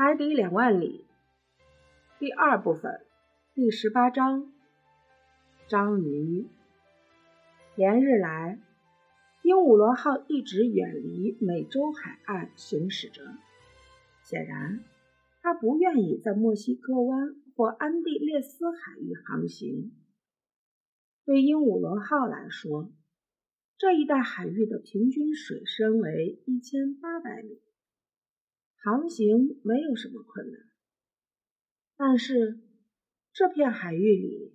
海底两万里，第二部分，第十八章。章鱼。连日来，鹦鹉螺号一直远离美洲海岸行驶着。显然，它不愿意在墨西哥湾或安地列斯海域航行。对鹦鹉螺号来说，这一带海域的平均水深为一千八百米。航行没有什么困难，但是这片海域里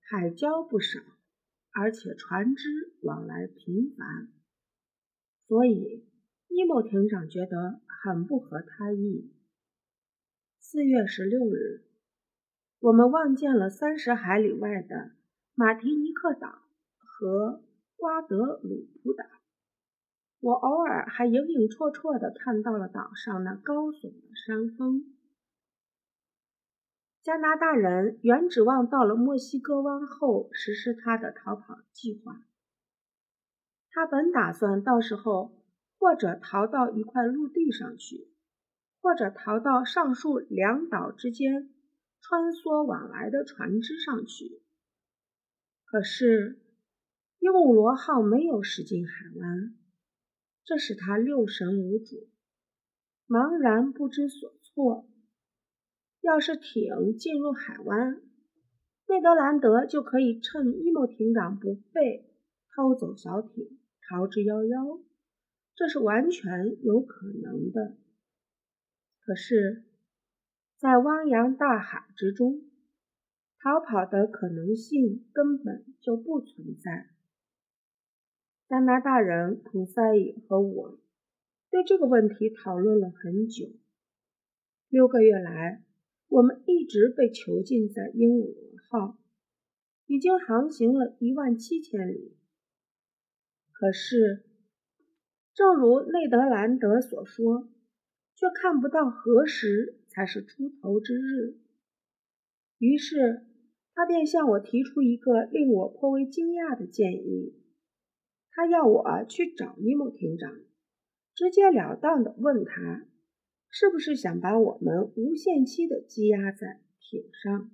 海礁不少，而且船只往来频繁，所以尼莫艇长觉得很不合他意。四月十六日，我们望见了三十海里外的马提尼克岛和瓜德鲁普岛。我偶尔还影影绰绰地看到了岛上那高耸的山峰。加拿大人原指望到了墨西哥湾后实施他的逃跑计划。他本打算到时候或者逃到一块陆地上去，或者逃到上述两岛之间穿梭往来的船只上去。可是鹦鹉螺号没有驶进海湾。这使他六神无主，茫然不知所措。要是艇进入海湾，内德兰德就可以趁伊莫艇长不备，偷走小艇，逃之夭夭。这是完全有可能的。可是，在汪洋大海之中，逃跑的可能性根本就不存在。加拿大人孔塞伊和我对这个问题讨论了很久。六个月来，我们一直被囚禁在鹦鹉螺号，已经航行了一万七千里。可是，正如内德兰德所说，却看不到何时才是出头之日。于是，他便向我提出一个令我颇为惊讶的建议。他要我去找尼莫艇长，直截了当地问他，是不是想把我们无限期地积压在艇上？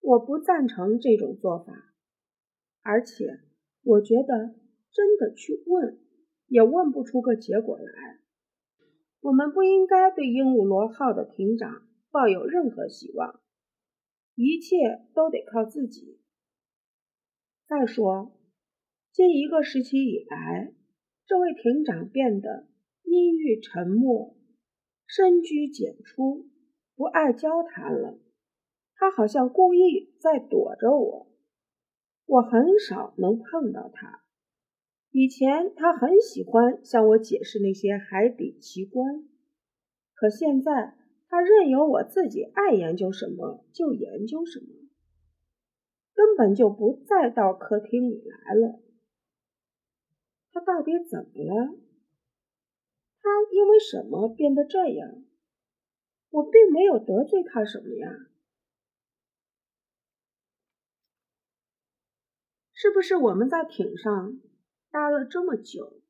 我不赞成这种做法，而且我觉得真的去问也问不出个结果来。我们不应该对鹦鹉螺号的艇长抱有任何希望，一切都得靠自己。再说。近一个时期以来，这位艇长变得阴郁沉默，深居简出，不爱交谈了。他好像故意在躲着我。我很少能碰到他。以前他很喜欢向我解释那些海底奇观，可现在他任由我自己爱研究什么就研究什么，根本就不再到客厅里来了。他到底怎么了？他因为什么变得这样？我并没有得罪他什么呀？是不是我们在艇上待了这么久，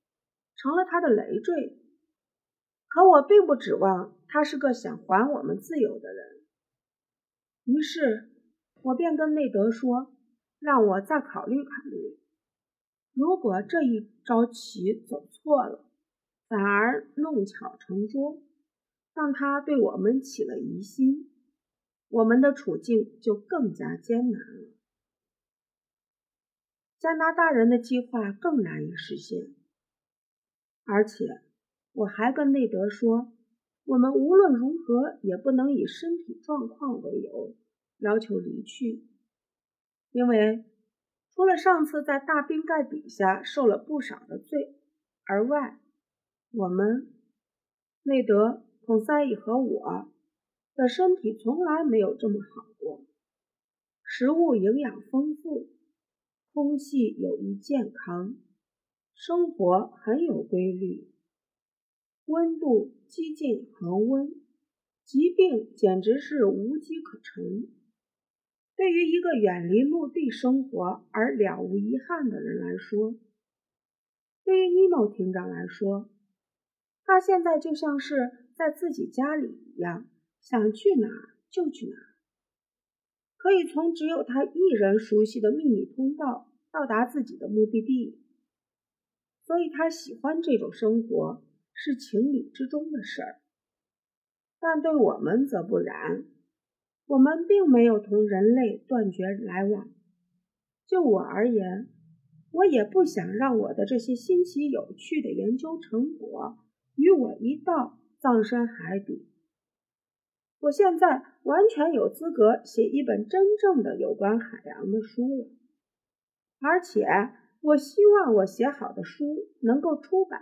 成了他的累赘？可我并不指望他是个想还我们自由的人。于是，我便跟内德说，让我再考虑考虑。如果这一招棋走错了，反而弄巧成拙，让他对我们起了疑心，我们的处境就更加艰难了。加拿大人的计划更难以实现，而且我还跟内德说，我们无论如何也不能以身体状况为由要求离去，因为。除了上次在大冰盖底下受了不少的罪而外，我们内德、孔塞伊和我的身体从来没有这么好过。食物营养丰富，空气有益健康，生活很有规律，温度几近恒温，疾病简直是无机可乘。对于一个远离陆地生活而了无遗憾的人来说，对于尼莫艇长来说，他现在就像是在自己家里一样，想去哪儿就去哪儿，可以从只有他一人熟悉的秘密通道到达自己的目的地。所以他喜欢这种生活，是情理之中的事儿。但对我们则不然，我们并没有同人类断绝来往。就我而言，我也不想让我的这些新奇有趣的研究成果与我一道葬身海底。我现在完全有资格写一本真正的有关海洋的书了，而且。我希望我写好的书能够出版，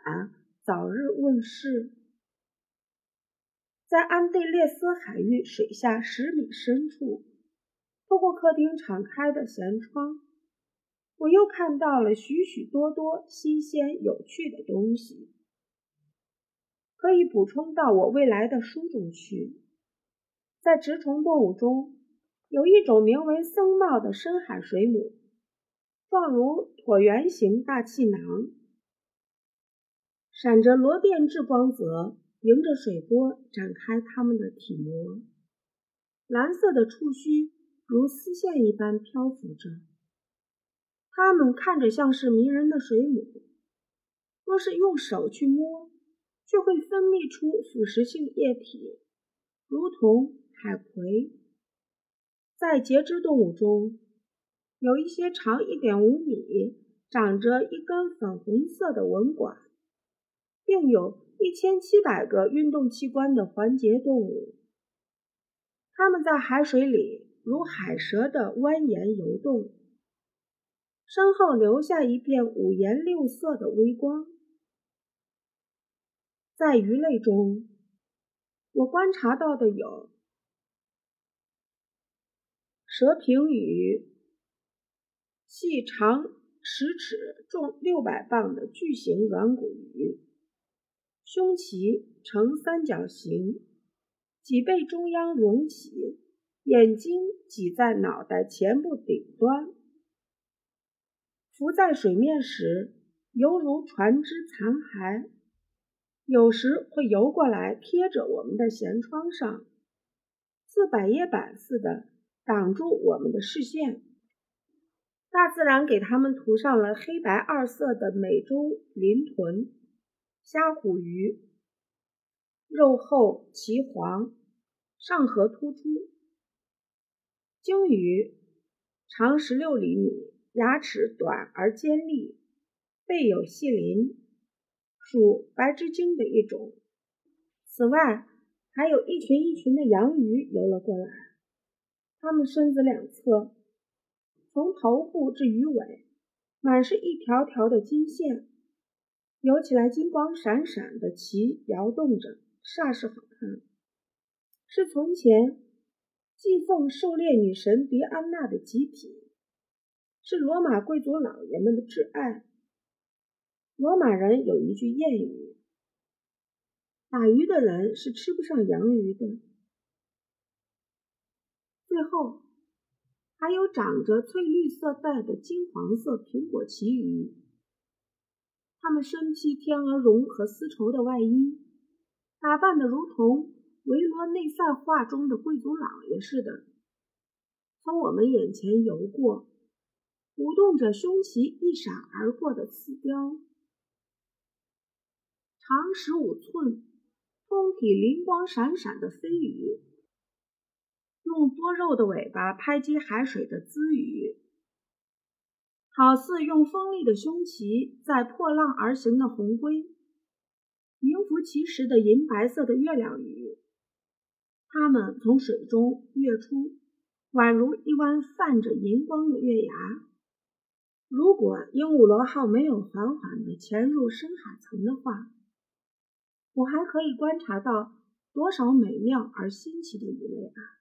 早日问世。在安地列斯海域水下十米深处，透过客厅敞开的舷窗，我又看到了许许多多新鲜有趣的东西，可以补充到我未来的书中去。在直虫动物中，有一种名为僧帽的深海水母。状如椭圆形大气囊，闪着螺电质光泽，迎着水波展开它们的体膜。蓝色的触须如丝线一般漂浮着，它们看着像是迷人的水母，若是用手去摸，却会分泌出腐蚀性液体，如同海葵。在节肢动物中。有一些长一点五米、长着一根粉红色的纹管，并有一千七百个运动器官的环节动物。它们在海水里如海蛇的蜿蜒游动，身后留下一片五颜六色的微光。在鱼类中，我观察到的有蛇平鱼。细长十尺、重六百磅的巨型软骨鱼，胸鳍呈三角形，脊背中央隆起，眼睛挤在脑袋前部顶端，浮在水面时犹如船只残骸，有时会游过来贴着我们的舷窗上，似百叶板似的挡住我们的视线。大自然给它们涂上了黑白二色的美洲鳞豚、虾虎鱼，肉厚鳍黄，上颌突出；鲸鱼长十六厘米，牙齿短而尖利，背有细鳞，属白肢鲸的一种。此外，还有一群一群的洋鱼游了过来，它们身子两侧。从头部至鱼尾，满是一条条的金线，游起来金光闪闪的鳍摇动着，煞是好看。是从前祭奉狩猎女神狄安娜的极品，是罗马贵族老爷们的挚爱。罗马人有一句谚语：“打鱼的人是吃不上洋鱼的。”最后。还有长着翠绿色带的金黄色苹果鳍鱼，他们身披天鹅绒和丝绸的外衣，打扮的如同维罗内塞画中的贵族老爷似的，从我们眼前游过，舞动着胸鳍一闪而过的刺雕，长十五寸、通体灵光闪闪的飞鱼。用多肉的尾巴拍击海水的鲻鱼，好似用锋利的胸鳍在破浪而行的红龟，名副其实的银白色的月亮鱼。它们从水中跃出，宛如一弯泛着银光的月牙。如果鹦鹉螺号没有缓缓地潜入深海层的话，我还可以观察到多少美妙而新奇的鱼类啊！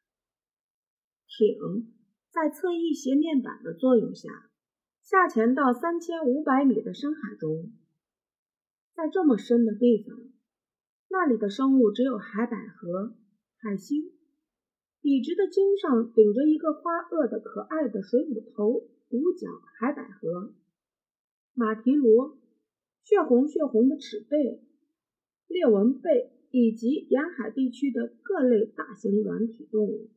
艇在侧翼斜面板的作用下下潜到三千五百米的深海中，在这么深的地方，那里的生物只有海百合、海星，笔直的茎上顶着一个花萼的可爱的水母头五角海百合，马蹄螺，血红血红的齿贝，裂纹贝，以及沿海地区的各类大型软体动物。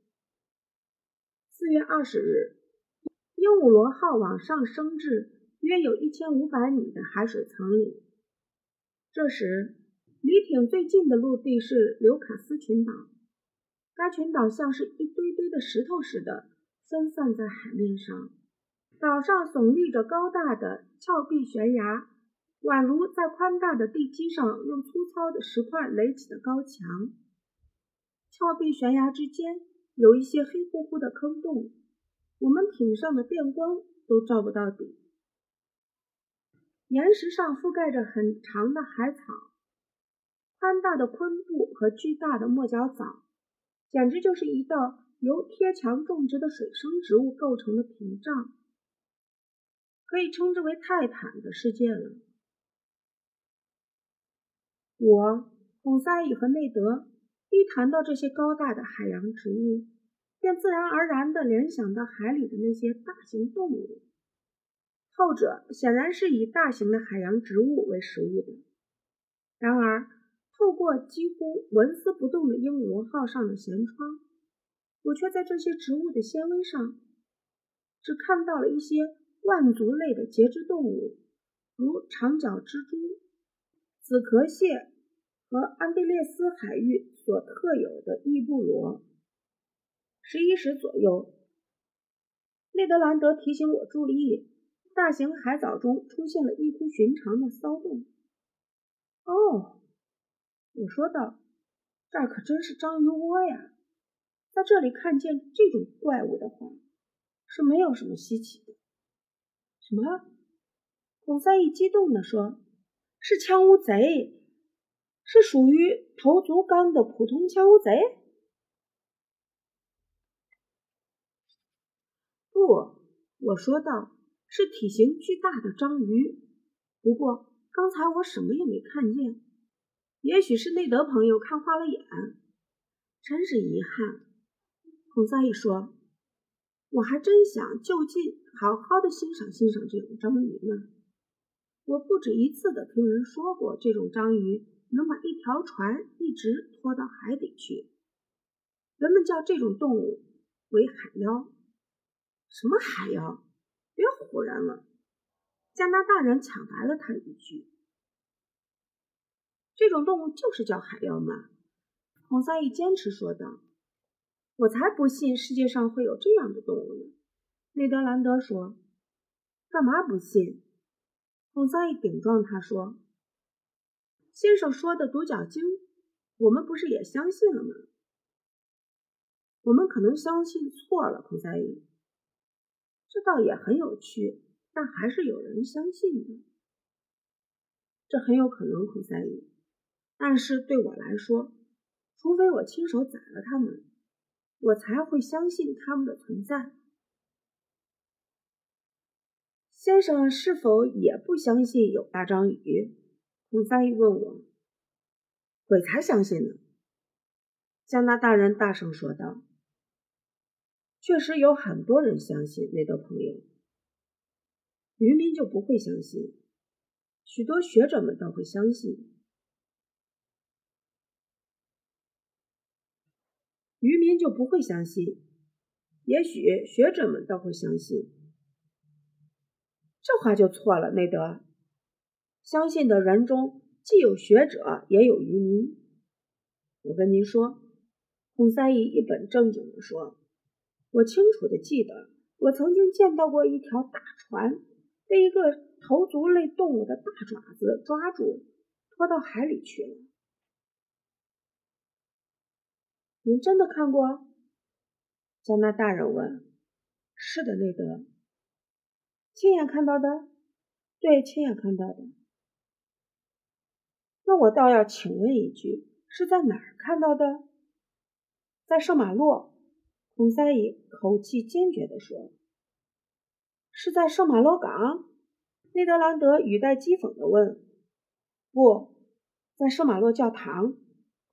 四月二十日，鹦鹉螺号往上升至约有一千五百米的海水层里。这时，离艇最近的陆地是刘卡斯群岛，该群岛像是一堆堆的石头似的分散在海面上，岛上耸立着高大的峭壁悬崖。宛如在宽大的地基上用粗糙的石块垒起的高墙，峭壁悬崖之间有一些黑乎乎的坑洞，我们艇上的电光都照不到底。岩石上覆盖着很长的海草，宽大的昆布和巨大的墨角藻，简直就是一道由贴墙种植的水生植物构成的屏障，可以称之为泰坦的世界了。我、孔塞伊和内德一谈到这些高大的海洋植物，便自然而然地联想到海里的那些大型动物。后者显然是以大型的海洋植物为食物的。然而，透过几乎纹丝不动的鹦鹉螺号上的舷窗，我却在这些植物的纤维上，只看到了一些腕足类的节肢动物，如长脚蜘蛛、紫壳蟹。和安地列斯海域所特有的异步螺。十一时左右，内德兰德提醒我注意，大型海藻中出现了异乎寻常的骚动。哦，我说道，这儿可真是章鱼窝呀！在这里看见这种怪物的话，是没有什么稀奇的。什么？孔三一激动地说：“是枪乌贼！”是属于头足纲的普通枪乌贼？不，我说道，是体型巨大的章鱼。不过刚才我什么也没看见，也许是内德朋友看花了眼，真是遗憾。孔三一说：“我还真想就近好好的欣赏欣赏这种章鱼呢。我不止一次的听人说过这种章鱼。”能把一条船一直拖到海底去，人们叫这种动物为海妖。什么海妖？别唬人了！加拿大人抢白了他一句。这种动物就是叫海妖嘛？孔萨伊坚持说道。我才不信世界上会有这样的动物呢！内德兰德说。干嘛不信？孔萨伊顶撞他说。先生说的独角鲸，我们不是也相信了吗？我们可能相信错了，孔赛伊。这倒也很有趣，但还是有人相信的。这很有可能，孔赛伊。但是对我来说，除非我亲手宰了他们，我才会相信他们的存在。先生是否也不相信有大章鱼？孔三一问我：“鬼才相信呢。”加拿大人大声说道：“确实有很多人相信，那个朋友。渔民就不会相信，许多学者们倒会相信。渔民就不会相信，也许学者们倒会相信。这话就错了，内德。”相信的人中既有学者，也有渔民。我跟您说，孔赛义一本正经地说：“我清楚的记得，我曾经见到过一条大船被一个头足类动物的大爪子抓住，拖到海里去了。”您真的看过？加拿大人问。“是的，内德。”亲眼看到的？对，亲眼看到的。那我倒要请问一句，是在哪儿看到的？在圣马洛，孔塞伊口气坚决地说：“是在圣马洛港？”内德兰德语带讥讽地问：“不在圣马洛教堂？”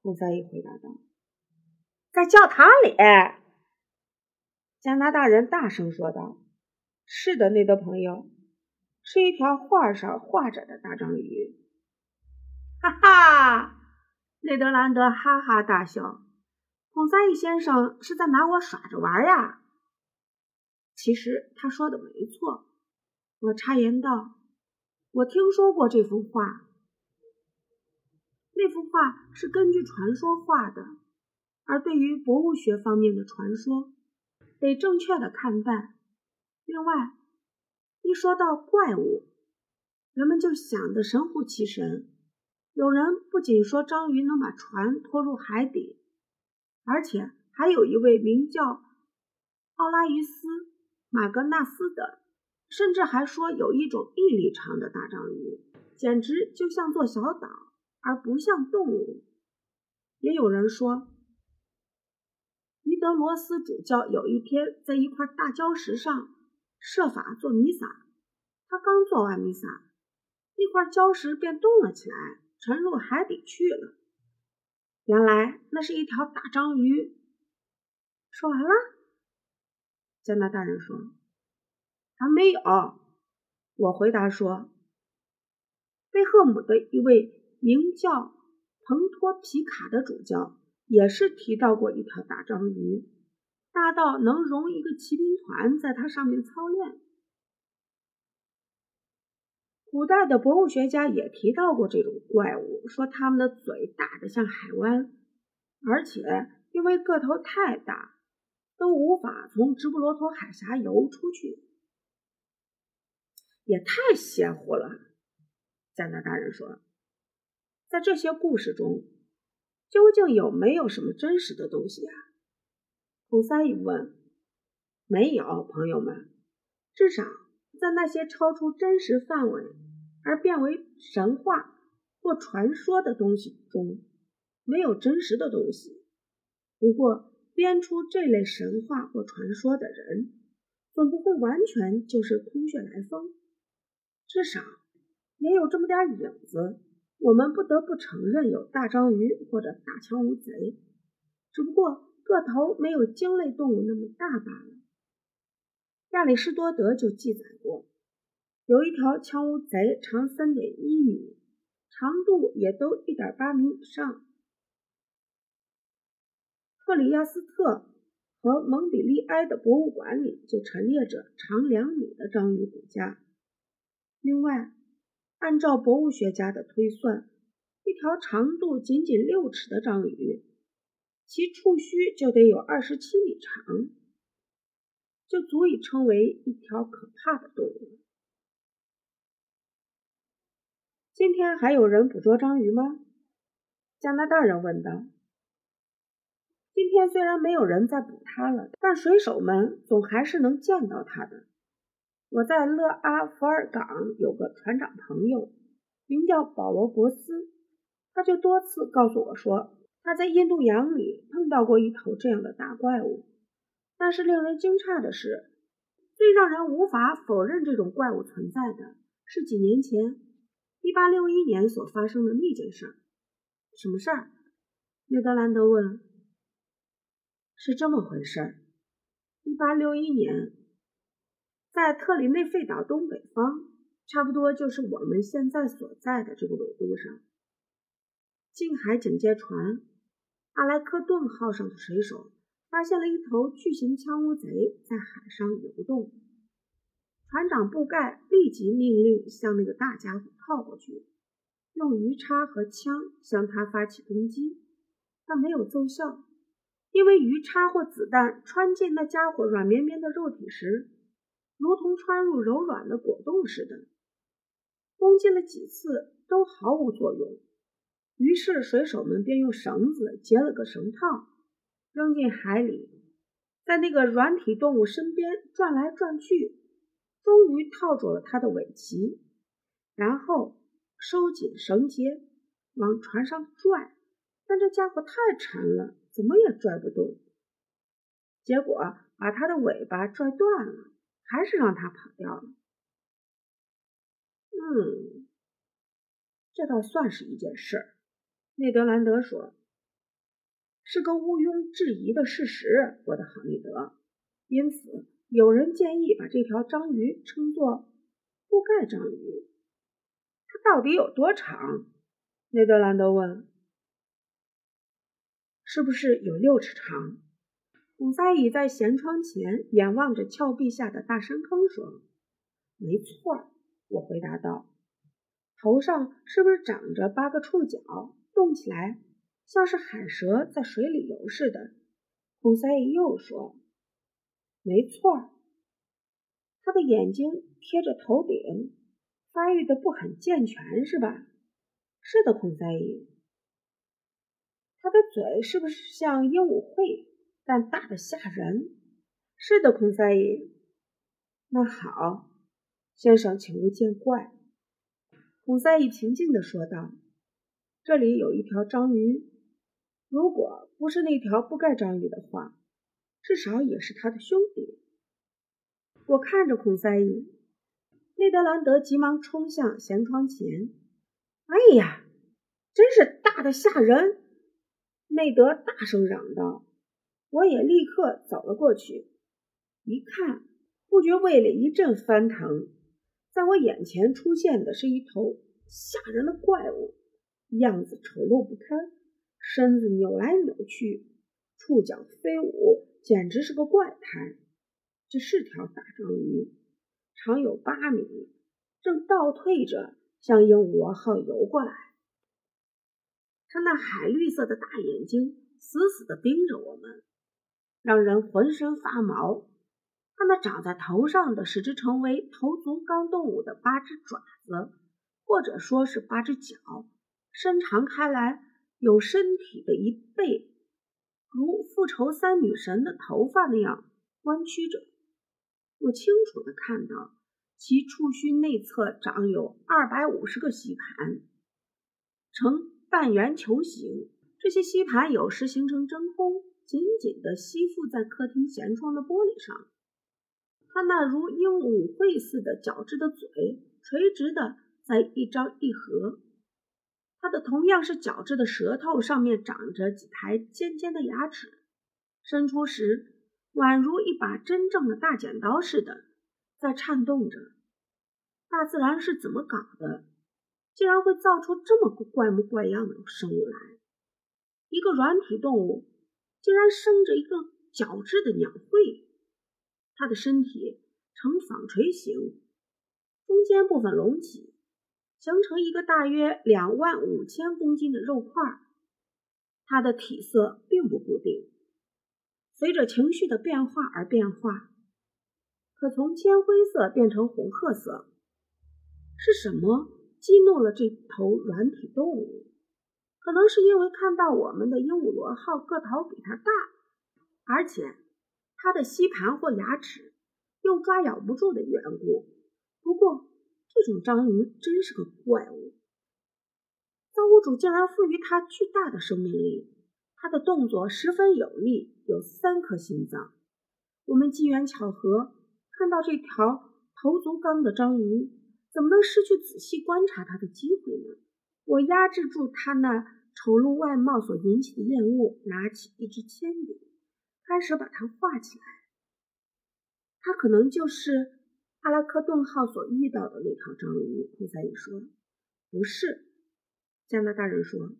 孔塞伊回答道：“在教堂里。”加拿大人大声说道：“是的，内德朋友，是一条画上画着的大章鱼。”哈哈。内德兰德哈哈大笑：“孔萨伊先生是在拿我耍着玩呀！”其实他说的没错，我插言道：“我听说过这幅画。那幅画是根据传说画的，而对于博物学方面的传说，得正确的看待。另外，一说到怪物，人们就想得神乎其神。有人不仅说章鱼能把船拖入海底，而且还有一位名叫奥拉于斯。”马格纳斯的，甚至还说有一种一里长的大章鱼，简直就像座小岛，而不像动物。也有人说，尼德罗斯主教有一天在一块大礁石上设法做弥撒，他刚做完弥撒，那块礁石便动了起来，沉入海底去了。原来那是一条大章鱼。说完了。加拿大人说：“还没有。”我回答说：“贝赫姆的一位名叫彭托皮卡的主教也是提到过一条大章鱼，大到能容一个骑兵团在它上面操练。古代的博物学家也提到过这种怪物，说它们的嘴大得像海湾，而且因为个头太大。”都无法从直布罗陀海峡游出去，也太邪乎了。加拿大人说，在这些故事中，究竟有没有什么真实的东西呀？孔塞一问，没有，朋友们，至少在那些超出真实范围而变为神话或传说的东西中，没有真实的东西。不过。编出这类神话或传说的人，总不会完全就是空穴来风，至少也有这么点影子。我们不得不承认有大章鱼或者大枪乌贼，只不过个头没有鲸类动物那么大罢了。亚里士多德就记载过，有一条枪乌贼长三点一米，长度也都一点八米以上。克里亚斯特和蒙彼利埃的博物馆里就陈列着长两米的章鱼骨架。另外，按照博物学家的推算，一条长度仅仅六尺的章鱼，其触须就得有二十七米长，就足以称为一条可怕的动物。今天还有人捕捉章鱼吗？加拿大人问道。今天虽然没有人在捕它了，但水手们总还是能见到它的。我在勒阿弗尔港有个船长朋友，名叫保罗·博斯，他就多次告诉我说，他在印度洋里碰到过一头这样的大怪物。但是令人惊诧的是，最让人无法否认这种怪物存在的是几年前，1861年所发生的那件事儿。什么事儿？内德兰德问。是这么回事儿。一八六一年，在特里内费岛东北方，差不多就是我们现在所在的这个纬度上，近海警戒船阿莱克顿号上的水手发现了一头巨型枪乌贼在海上游动。船长布盖立即命令向那个大家伙靠过去，用鱼叉和枪向他发起攻击，但没有奏效。因为鱼叉或子弹穿进那家伙软绵绵的肉体时，如同穿入柔软的果冻似的，攻击了几次都毫无作用。于是水手们便用绳子结了个绳套，扔进海里，在那个软体动物身边转来转去，终于套住了它的尾鳍，然后收紧绳结，往船上拽。但这家伙太沉了。怎么也拽不动，结果把他的尾巴拽断了，还是让他跑掉了。嗯，这倒算是一件事儿。内德兰德说：“是个毋庸置疑的事实，我的好内德。因此，有人建议把这条章鱼称作布盖章鱼。它到底有多长？”内德兰德问。是不是有六尺长？孔塞乙在舷窗前眼望着峭壁下的大深坑说：“没错。”我回答道：“头上是不是长着八个触角，动起来像是海蛇在水里游似的？”孔塞伊又说：“没错。”他的眼睛贴着头顶，发育的不很健全，是吧？是的，孔塞伊。他的嘴是不是像鹦鹉喙，但大的吓人？是的，孔塞伊。那好。先生，请勿见怪。”孔塞伊平静地说道，“这里有一条章鱼，如果不是那条布盖章鱼的话，至少也是他的兄弟。”我看着孔塞伊，内德兰德急忙冲向舷窗前。“哎呀，真是大的吓人！”内德大声嚷道。我也立刻走了过去，一看，不觉胃里一阵翻腾。在我眼前出现的是一头吓人的怪物，样子丑陋不堪，身子扭来扭去，触角飞舞，简直是个怪胎。这是条大章鱼，长有八米，正倒退着向鹦鹉螺号游过来。它那海绿色的大眼睛死死地盯着我们，让人浑身发毛。它那长在头上的，使之成为头足纲动物的八只爪子，或者说是八只脚，伸长开来，有身体的一背，如复仇三女神的头发那样弯曲着。我清楚地看到，其触须内侧长有二百五十个吸盘，呈半圆球形。这些吸盘有时形成真空，紧紧地吸附在客厅舷窗的玻璃上。它那如鹦鹉喙似的角质的嘴，垂直的在一张一合。它的同样是角质的舌头上面长着几排尖尖的牙齿，伸出时宛如一把真正的大剪刀似的，在颤动着。大自然是怎么搞的，竟然会造出这么怪模怪样的生物来？一个软体动物竟然生着一个角质的鸟喙！它的身体呈纺锤形，中间部分隆起，形成一个大约两万五千公斤的肉块。它的体色并不固定，随着情绪的变化而变化，可从铅灰色变成红褐色。是什么激怒了这头软体动物？可能是因为看到我们的鹦鹉螺号个头比它大，而且。它的吸盘或牙齿又抓咬不住的缘故。不过，这种章鱼真是个怪物。造物主竟然赋予它巨大的生命力。它的动作十分有力，有三颗心脏。我们机缘巧合看到这条头足纲的章鱼，怎么能失去仔细观察它的机会呢？我压制住它那丑陋外貌所引起的厌恶，拿起一支铅笔。开始把它画起来。它可能就是阿拉克顿号所遇到的那条章鱼。库塞伊说：“不是。”加拿大人说：“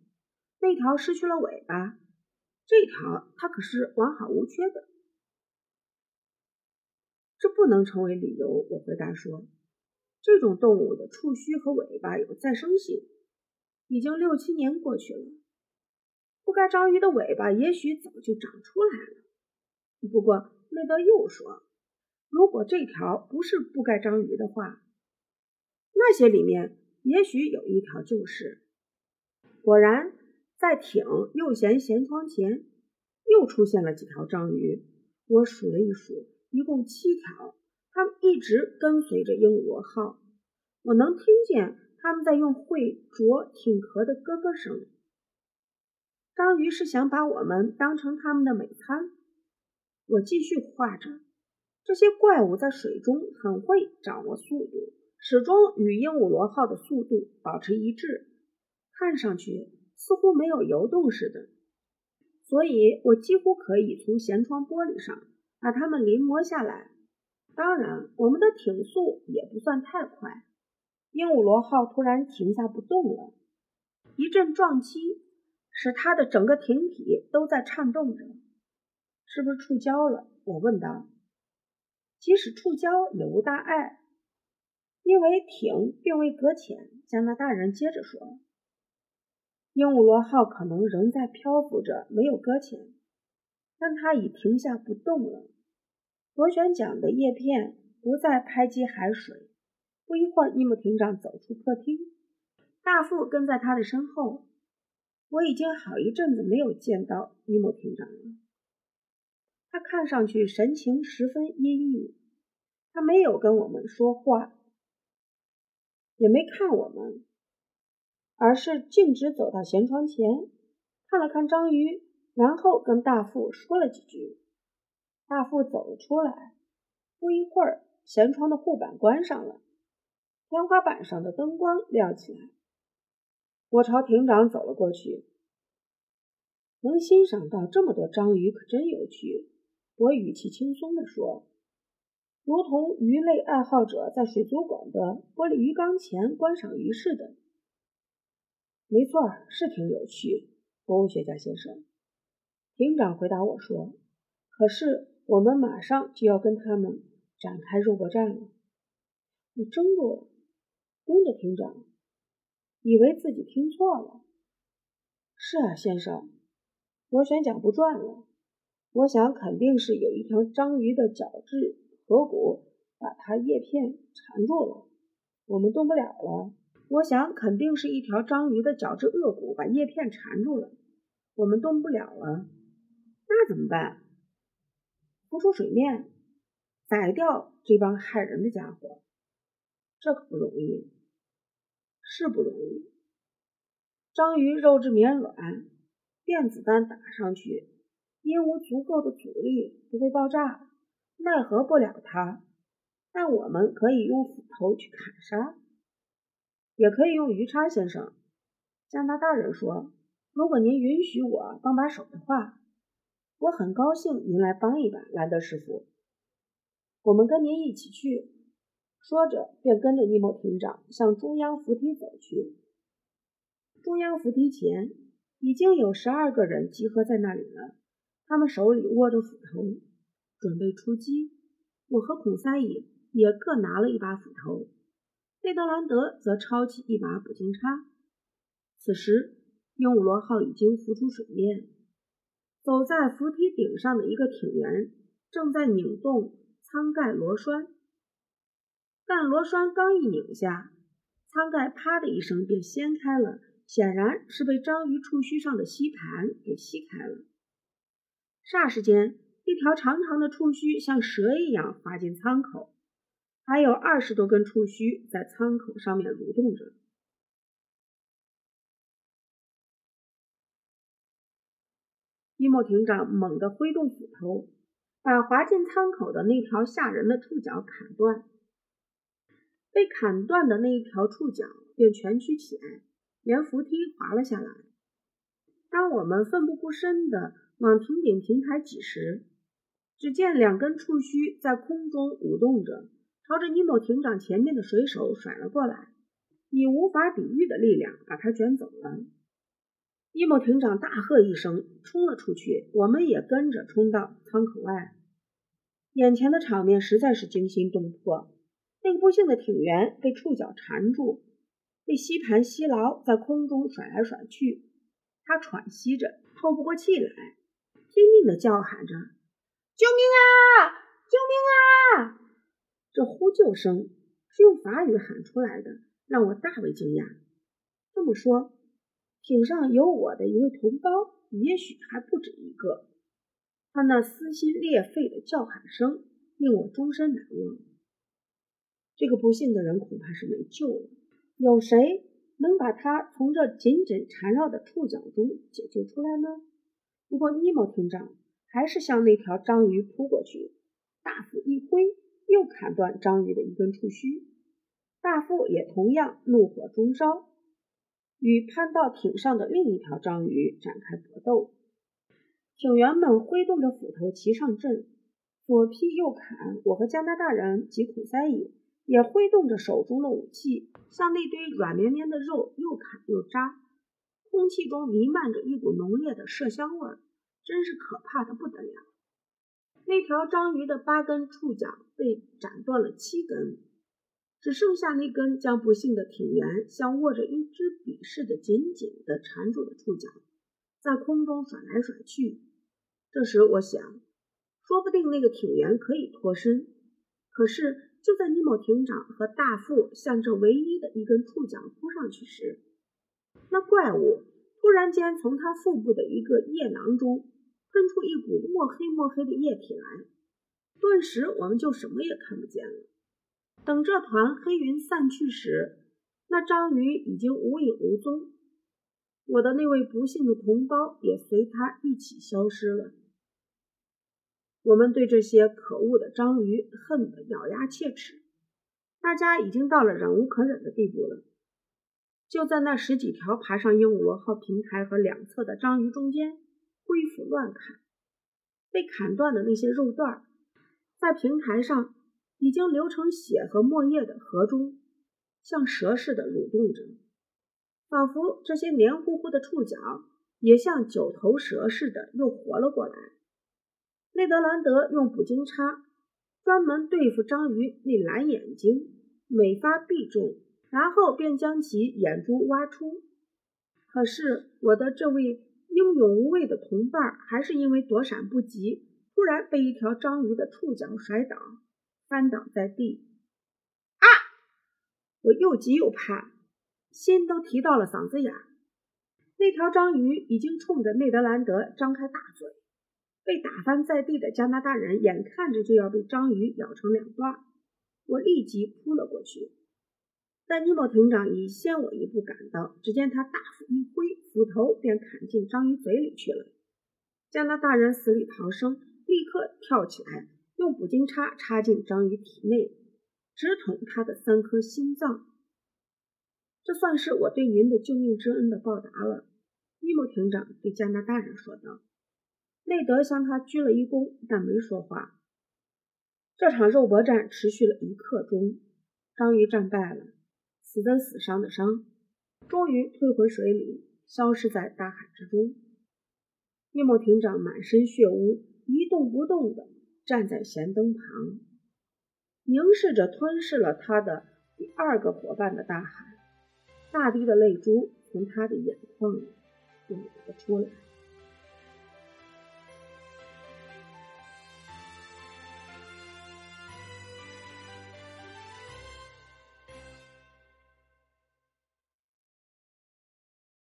那条失去了尾巴，这条它可是完好无缺的。”这不能成为理由。我回答说：“这种动物的触须和尾巴有再生性。已经六七年过去了，不该章鱼的尾巴也许早就长出来了。”不过，内德又说，如果这条不是布盖章鱼的话，那些里面也许有一条就是。果然，在艇右舷舷窗前又出现了几条章鱼。我数了一数，一共七条。它们一直跟随着鹦鹉螺号，我能听见它们在用喙啄艇壳的咯咯声。章鱼是想把我们当成它们的美餐。我继续画着，这些怪物在水中很会掌握速度，始终与鹦鹉螺号的速度保持一致，看上去似乎没有游动似的。所以我几乎可以从舷窗玻璃上把它们临摹下来。当然，我们的艇速也不算太快。鹦鹉螺号突然停下不动了，一阵撞击使它的整个艇体都在颤动着。是不是触礁了？我问道。即使触礁也无大碍，因为艇并未搁浅。加拿大人接着说：“鹦鹉螺号可能仍在漂浮着，没有搁浅，但它已停下不动了。螺旋桨的叶片不再拍击海水。”不一会儿，尼莫艇长走出客厅，大副跟在他的身后。我已经好一阵子没有见到尼莫艇长了。他看上去神情十分阴郁，他没有跟我们说话，也没看我们，而是径直走到舷窗前，看了看章鱼，然后跟大副说了几句。大副走了出来，不一会儿，舷窗的护板关上了，天花板上的灯光亮起来。我朝艇长走了过去，能欣赏到这么多章鱼，可真有趣。我语气轻松地说，如同鱼类爱好者在水族馆的玻璃鱼缸前观赏鱼似的。没错，是挺有趣，博物学家先生。庭长回答我说：“可是我们马上就要跟他们展开肉搏战了。”我怔住了，盯着庭长，以为自己听错了。是啊，先生，螺旋桨不转了。我想肯定是有一条章鱼的角质颌骨把它叶片缠住了，我们动不了了。我想肯定是一条章鱼的角质颚骨把叶片缠住了，我们动不了了。那怎么办？浮出水面，宰掉这帮害人的家伙。这可不容易，是不容易。章鱼肉质绵软，电子弹打上去。因无足够的阻力，不会爆炸，奈何不了它。但我们可以用斧头去砍杀，也可以用鱼叉。先生，加拿大人说：“如果您允许我帮把手的话，我很高兴您来帮一把，兰德师傅。我们跟您一起去。”说着，便跟着尼莫艇长向中央扶梯走去。中央扶梯前已经有十二个人集合在那里了。他们手里握着斧头，准备出击。我和孔塞伊也各拿了一把斧头，费德兰德则抄起一把捕鲸叉。此时，鹦鹉螺号已经浮出水面，走在扶梯顶上的一个艇员正在拧动舱盖螺栓，但螺栓刚一拧下，舱盖啪的一声便掀开了，显然是被章鱼触须上的吸盘给吸开了。霎时间，一条长长的触须像蛇一样滑进舱口，还有二十多根触须在舱口上面蠕动着。伊莫艇长猛地挥动斧头，把滑进舱口的那条吓人的触角砍断。被砍断的那一条触角便蜷曲起来，沿扶梯滑了下来。当我们奋不顾身的。往艇顶平台挤时，只见两根触须在空中舞动着，朝着尼莫艇长前面的水手甩了过来，以无法抵御的力量把他卷走了。尼莫艇长大喝一声，冲了出去，我们也跟着冲到舱口外。眼前的场面实在是惊心动魄。那个不幸的艇员被触角缠住，被吸盘吸牢，在空中甩来甩去，他喘息着，透不过气来。拼命地叫喊着：“救命啊！救命啊！”这呼救声是用法语喊出来的，让我大为惊讶。这么说，艇上有我的一位同胞，也许还不止一个。他那撕心裂肺的叫喊声令我终身难忘。这个不幸的人恐怕是没救了。有谁能把他从这紧紧缠绕的触角中解救出来呢？不过，尼莫艇长还是向那条章鱼扑过去，大斧一挥，又砍断章鱼的一根触须。大副也同样怒火中烧，与攀到艇上的另一条章鱼展开搏斗。艇员们挥动着斧头齐上阵，左劈右砍。我和加拿大人及孔塞伊也挥动着手中的武器，向那堆软绵绵的肉又砍又扎。空气中弥漫着一股浓烈的麝香味儿，真是可怕的不得了。那条章鱼的八根触角被斩断了七根，只剩下那根将不幸的挺员像握着一支笔似的紧紧地缠住了触角，在空中甩来甩去。这时我想，说不定那个挺员可以脱身。可是就在尼莫艇长和大副向这唯一的一根触角扑上去时，那怪物突然间从他腹部的一个液囊中。喷出一股墨黑墨黑的液体来，顿时我们就什么也看不见了。等这团黑云散去时，那章鱼已经无影无踪，我的那位不幸的同胞也随它一起消失了。我们对这些可恶的章鱼恨得咬牙切齿，大家已经到了忍无可忍的地步了。就在那十几条爬上鹦鹉螺号平台和两侧的章鱼中间。挥斧乱砍，被砍断的那些肉段，在平台上已经流成血和沫液的河中，像蛇似的蠕动着，仿佛这些黏糊糊的触角也像九头蛇似的又活了过来。内德兰德用捕鲸叉专门对付章鱼那蓝眼睛，每发必中，然后便将其眼珠挖出。可是我的这位。英勇无畏的同伴还是因为躲闪不及，突然被一条章鱼的触角甩倒，翻倒在地。啊！我又急又怕，心都提到了嗓子眼。那条章鱼已经冲着内德兰德张开大嘴，被打翻在地的加拿大人眼看着就要被章鱼咬成两段，我立即扑了过去。但尼莫艇长已先我一步赶到，只见他大斧一挥，斧头便砍进章鱼嘴里去了。加拿大人死里逃生，立刻跳起来，用捕鲸叉插进章鱼体内，直捅他的三颗心脏。这算是我对您的救命之恩的报答了，尼莫艇长对加拿大人说道。内德向他鞠了一躬，但没说话。这场肉搏战持续了一刻钟，章鱼战败了。死的死，伤的伤，终于退回水里，消失在大海之中。尼莫艇长满身血污，一动不动地站在舷灯旁，凝视着吞噬了他的第二个伙伴的大海。大滴的泪珠从他的眼眶里流了出来。